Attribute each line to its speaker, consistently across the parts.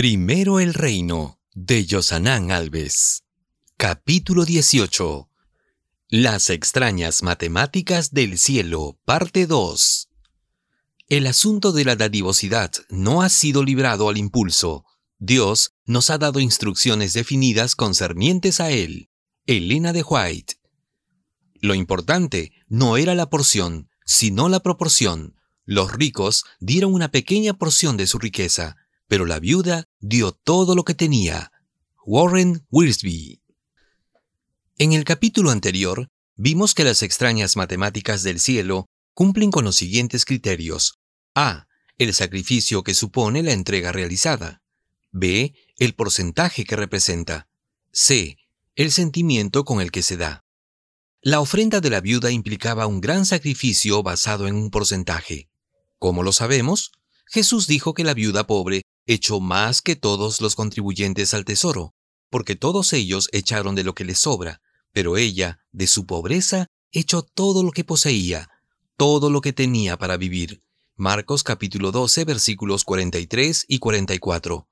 Speaker 1: Primero el reino de Yosanán Alves. Capítulo 18. Las extrañas matemáticas del cielo, parte 2. El asunto de la dadivosidad no ha sido librado al impulso. Dios nos ha dado instrucciones definidas concernientes a él. Elena de White. Lo importante no era la porción, sino la proporción. Los ricos dieron una pequeña porción de su riqueza, pero la viuda dio todo lo que tenía. Warren Wiersbe. En el capítulo anterior, vimos que las extrañas matemáticas del cielo cumplen con los siguientes criterios. A. El sacrificio que supone la entrega realizada. B. El porcentaje que representa. C. El sentimiento con el que se da. La ofrenda de la viuda implicaba un gran sacrificio basado en un porcentaje. ¿Cómo lo sabemos? Jesús dijo que la viuda pobre echó más que todos los contribuyentes al tesoro, porque todos ellos echaron de lo que les sobra, pero ella, de su pobreza, echó todo lo que poseía, todo lo que tenía para vivir. Marcos capítulo 12 versículos 43 y 44.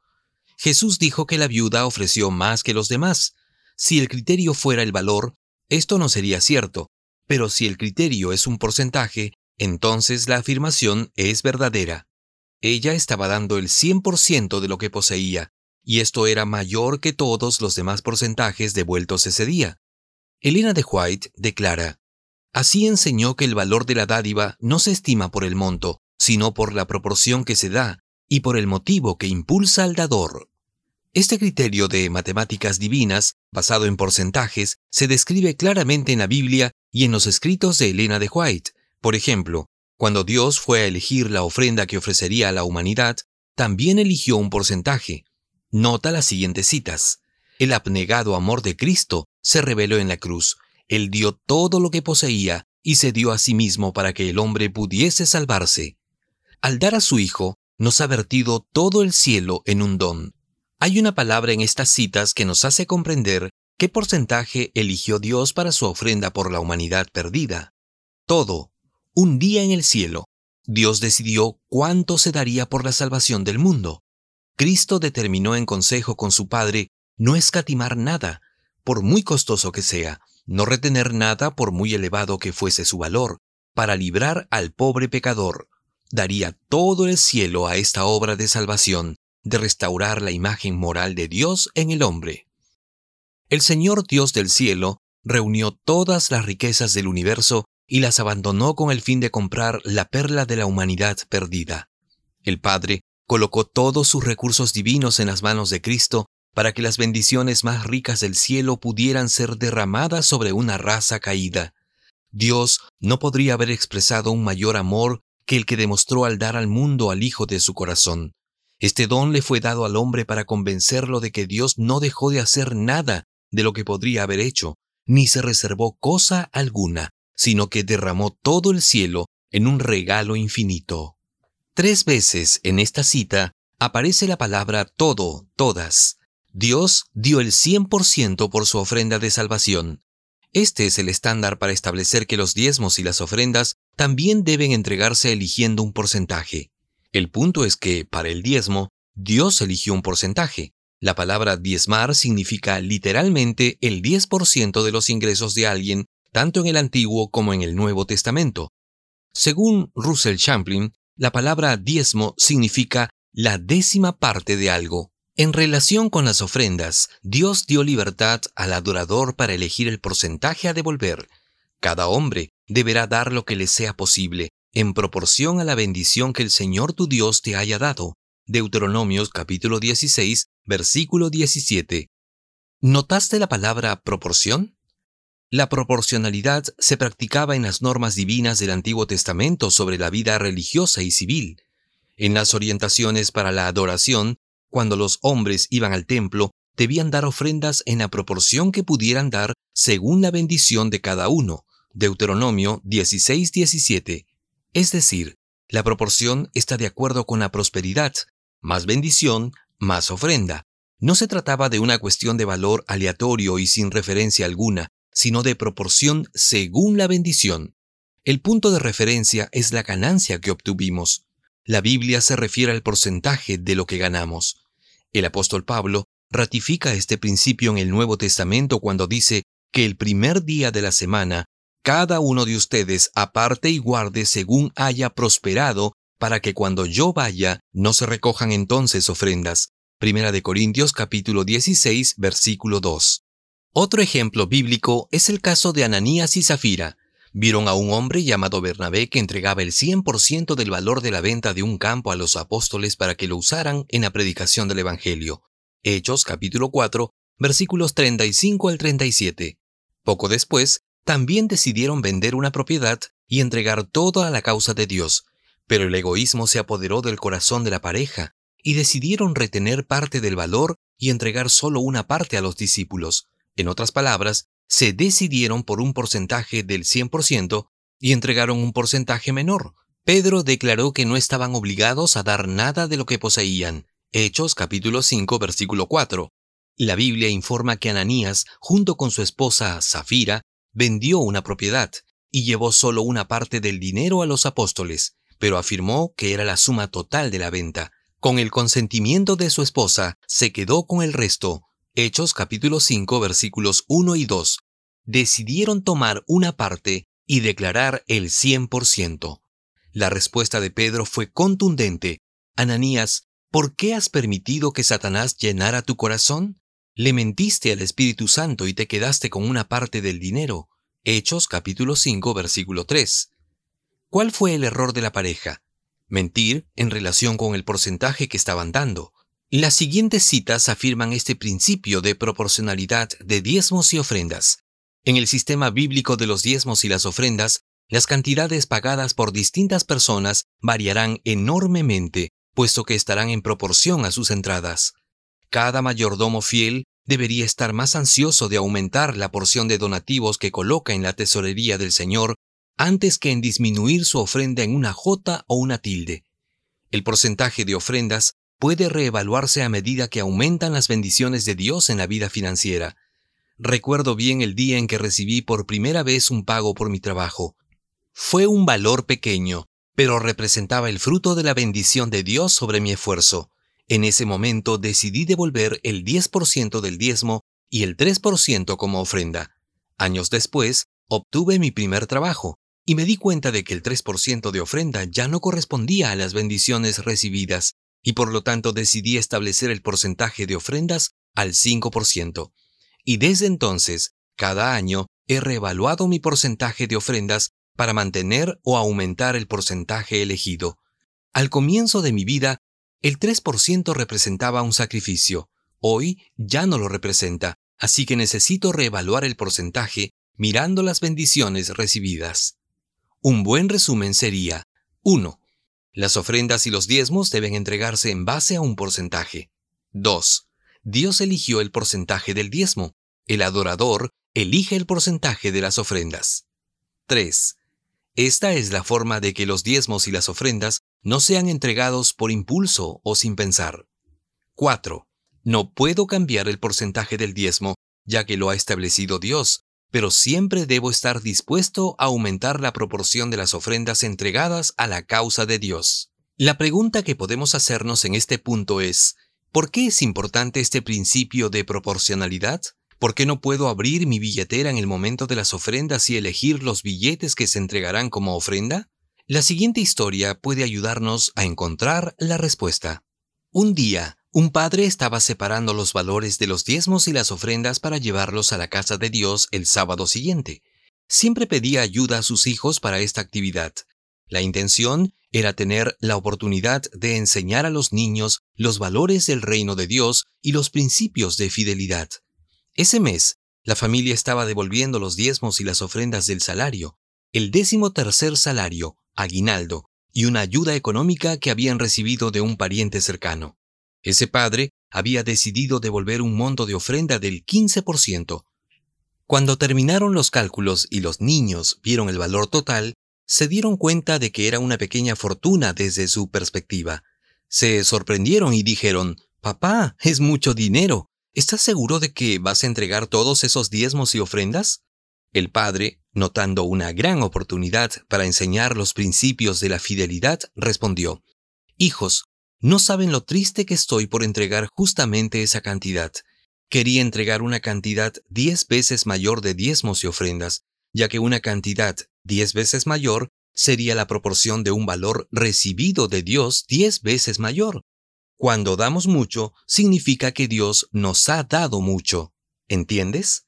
Speaker 1: Jesús dijo que la viuda ofreció más que los demás. Si el criterio fuera el valor, esto no sería cierto, pero si el criterio es un porcentaje, entonces la afirmación es verdadera. Ella estaba dando el 100% de lo que poseía, y esto era mayor que todos los demás porcentajes devueltos ese día. Elena de White declara, Así enseñó que el valor de la dádiva no se estima por el monto, sino por la proporción que se da y por el motivo que impulsa al dador. Este criterio de matemáticas divinas, basado en porcentajes, se describe claramente en la Biblia y en los escritos de Elena de White. Por ejemplo, cuando Dios fue a elegir la ofrenda que ofrecería a la humanidad, también eligió un porcentaje. Nota las siguientes citas. El abnegado amor de Cristo se reveló en la cruz. Él dio todo lo que poseía y se dio a sí mismo para que el hombre pudiese salvarse. Al dar a su Hijo, nos ha vertido todo el cielo en un don. Hay una palabra en estas citas que nos hace comprender qué porcentaje eligió Dios para su ofrenda por la humanidad perdida. Todo, un día en el cielo, Dios decidió cuánto se daría por la salvación del mundo. Cristo determinó en consejo con su Padre no escatimar nada, por muy costoso que sea, no retener nada por muy elevado que fuese su valor, para librar al pobre pecador. Daría todo el cielo a esta obra de salvación, de restaurar la imagen moral de Dios en el hombre. El Señor Dios del cielo reunió todas las riquezas del universo y las abandonó con el fin de comprar la perla de la humanidad perdida. El Padre colocó todos sus recursos divinos en las manos de Cristo para que las bendiciones más ricas del cielo pudieran ser derramadas sobre una raza caída. Dios no podría haber expresado un mayor amor que el que demostró al dar al mundo al Hijo de su corazón. Este don le fue dado al hombre para convencerlo de que Dios no dejó de hacer nada de lo que podría haber hecho, ni se reservó cosa alguna, sino que derramó todo el cielo en un regalo infinito. Tres veces en esta cita aparece la palabra todo, todas. Dios dio el 100% por su ofrenda de salvación. Este es el estándar para establecer que los diezmos y las ofrendas también deben entregarse eligiendo un porcentaje. El punto es que, para el diezmo, Dios eligió un porcentaje. La palabra diezmar significa literalmente el 10% de los ingresos de alguien tanto en el Antiguo como en el Nuevo Testamento. Según Russell Champlin, la palabra diezmo significa la décima parte de algo. En relación con las ofrendas, Dios dio libertad al adorador para elegir el porcentaje a devolver. Cada hombre deberá dar lo que le sea posible, en proporción a la bendición que el Señor tu Dios te haya dado. Deuteronomios capítulo 16, versículo 17. ¿Notaste la palabra proporción? La proporcionalidad se practicaba en las normas divinas del Antiguo Testamento sobre la vida religiosa y civil. En las orientaciones para la adoración, cuando los hombres iban al templo, debían dar ofrendas en la proporción que pudieran dar según la bendición de cada uno. Deuteronomio 16:17. Es decir, la proporción está de acuerdo con la prosperidad. Más bendición, más ofrenda. No se trataba de una cuestión de valor aleatorio y sin referencia alguna, sino de proporción según la bendición. El punto de referencia es la ganancia que obtuvimos. La Biblia se refiere al porcentaje de lo que ganamos. El apóstol Pablo ratifica este principio en el Nuevo Testamento cuando dice que el primer día de la semana cada uno de ustedes aparte y guarde según haya prosperado, para que cuando yo vaya no se recojan entonces ofrendas. Primera de Corintios capítulo 16 versículo 2. Otro ejemplo bíblico es el caso de Ananías y Zafira. Vieron a un hombre llamado Bernabé que entregaba el 100% del valor de la venta de un campo a los apóstoles para que lo usaran en la predicación del Evangelio. Hechos capítulo 4 versículos 35 al 37. Poco después, también decidieron vender una propiedad y entregar todo a la causa de Dios, pero el egoísmo se apoderó del corazón de la pareja y decidieron retener parte del valor y entregar solo una parte a los discípulos. En otras palabras, se decidieron por un porcentaje del 100% y entregaron un porcentaje menor. Pedro declaró que no estaban obligados a dar nada de lo que poseían. Hechos capítulo 5 versículo 4. La Biblia informa que Ananías, junto con su esposa Zafira, vendió una propiedad y llevó solo una parte del dinero a los apóstoles, pero afirmó que era la suma total de la venta. Con el consentimiento de su esposa, se quedó con el resto. Hechos capítulo 5 versículos 1 y 2. Decidieron tomar una parte y declarar el 100%. La respuesta de Pedro fue contundente. Ananías, ¿por qué has permitido que Satanás llenara tu corazón? Le mentiste al Espíritu Santo y te quedaste con una parte del dinero. Hechos capítulo 5 versículo 3. ¿Cuál fue el error de la pareja? Mentir en relación con el porcentaje que estaban dando. Las siguientes citas afirman este principio de proporcionalidad de diezmos y ofrendas. En el sistema bíblico de los diezmos y las ofrendas, las cantidades pagadas por distintas personas variarán enormemente, puesto que estarán en proporción a sus entradas. Cada mayordomo fiel debería estar más ansioso de aumentar la porción de donativos que coloca en la tesorería del Señor antes que en disminuir su ofrenda en una jota o una tilde. El porcentaje de ofrendas puede reevaluarse a medida que aumentan las bendiciones de Dios en la vida financiera. Recuerdo bien el día en que recibí por primera vez un pago por mi trabajo. Fue un valor pequeño, pero representaba el fruto de la bendición de Dios sobre mi esfuerzo. En ese momento decidí devolver el 10% del diezmo y el 3% como ofrenda. Años después, obtuve mi primer trabajo y me di cuenta de que el 3% de ofrenda ya no correspondía a las bendiciones recibidas y por lo tanto decidí establecer el porcentaje de ofrendas al 5%. Y desde entonces, cada año he reevaluado mi porcentaje de ofrendas para mantener o aumentar el porcentaje elegido. Al comienzo de mi vida el 3% representaba un sacrificio. Hoy ya no lo representa, así que necesito reevaluar el porcentaje mirando las bendiciones recibidas. Un buen resumen sería 1. Las ofrendas y los diezmos deben entregarse en base a un porcentaje. 2. Dios eligió el porcentaje del diezmo. El adorador elige el porcentaje de las ofrendas. 3. Esta es la forma de que los diezmos y las ofrendas no sean entregados por impulso o sin pensar. 4. No puedo cambiar el porcentaje del diezmo, ya que lo ha establecido Dios, pero siempre debo estar dispuesto a aumentar la proporción de las ofrendas entregadas a la causa de Dios. La pregunta que podemos hacernos en este punto es, ¿por qué es importante este principio de proporcionalidad? ¿Por qué no puedo abrir mi billetera en el momento de las ofrendas y elegir los billetes que se entregarán como ofrenda? La siguiente historia puede ayudarnos a encontrar la respuesta. Un día, un padre estaba separando los valores de los diezmos y las ofrendas para llevarlos a la casa de Dios el sábado siguiente. Siempre pedía ayuda a sus hijos para esta actividad. La intención era tener la oportunidad de enseñar a los niños los valores del reino de Dios y los principios de fidelidad. Ese mes, la familia estaba devolviendo los diezmos y las ofrendas del salario, el décimo tercer salario, aguinaldo, y una ayuda económica que habían recibido de un pariente cercano. Ese padre había decidido devolver un monto de ofrenda del 15%. Cuando terminaron los cálculos y los niños vieron el valor total, se dieron cuenta de que era una pequeña fortuna desde su perspectiva. Se sorprendieron y dijeron, Papá, es mucho dinero. ¿Estás seguro de que vas a entregar todos esos diezmos y ofrendas? El padre, notando una gran oportunidad para enseñar los principios de la fidelidad, respondió, Hijos, No saben lo triste que estoy por entregar justamente esa cantidad. Quería entregar una cantidad diez veces mayor de diezmos y ofrendas, ya que una cantidad diez veces mayor sería la proporción de un valor recibido de Dios diez veces mayor. Cuando damos mucho, significa que Dios nos ha dado mucho. ¿Entiendes?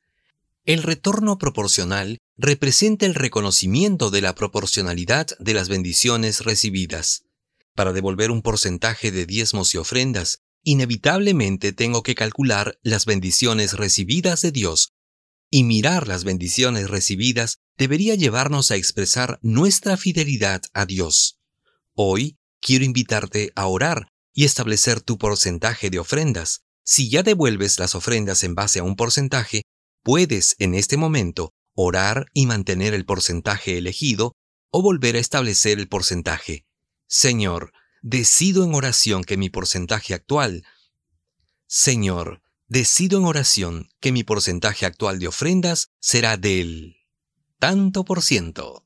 Speaker 1: El retorno proporcional representa el reconocimiento de la proporcionalidad de las bendiciones recibidas. Para devolver un porcentaje de diezmos y ofrendas, inevitablemente tengo que calcular las bendiciones recibidas de Dios, y mirar las bendiciones recibidas debería llevarnos a expresar nuestra fidelidad a Dios. Hoy quiero invitarte a orar y establecer tu porcentaje de ofrendas. Si ya devuelves las ofrendas en base a un porcentaje, puedes en este momento orar y mantener el porcentaje elegido o volver a establecer el porcentaje. Señor, decido en oración que mi porcentaje actual. Señor, decido en oración que mi porcentaje actual de ofrendas será del tanto por ciento.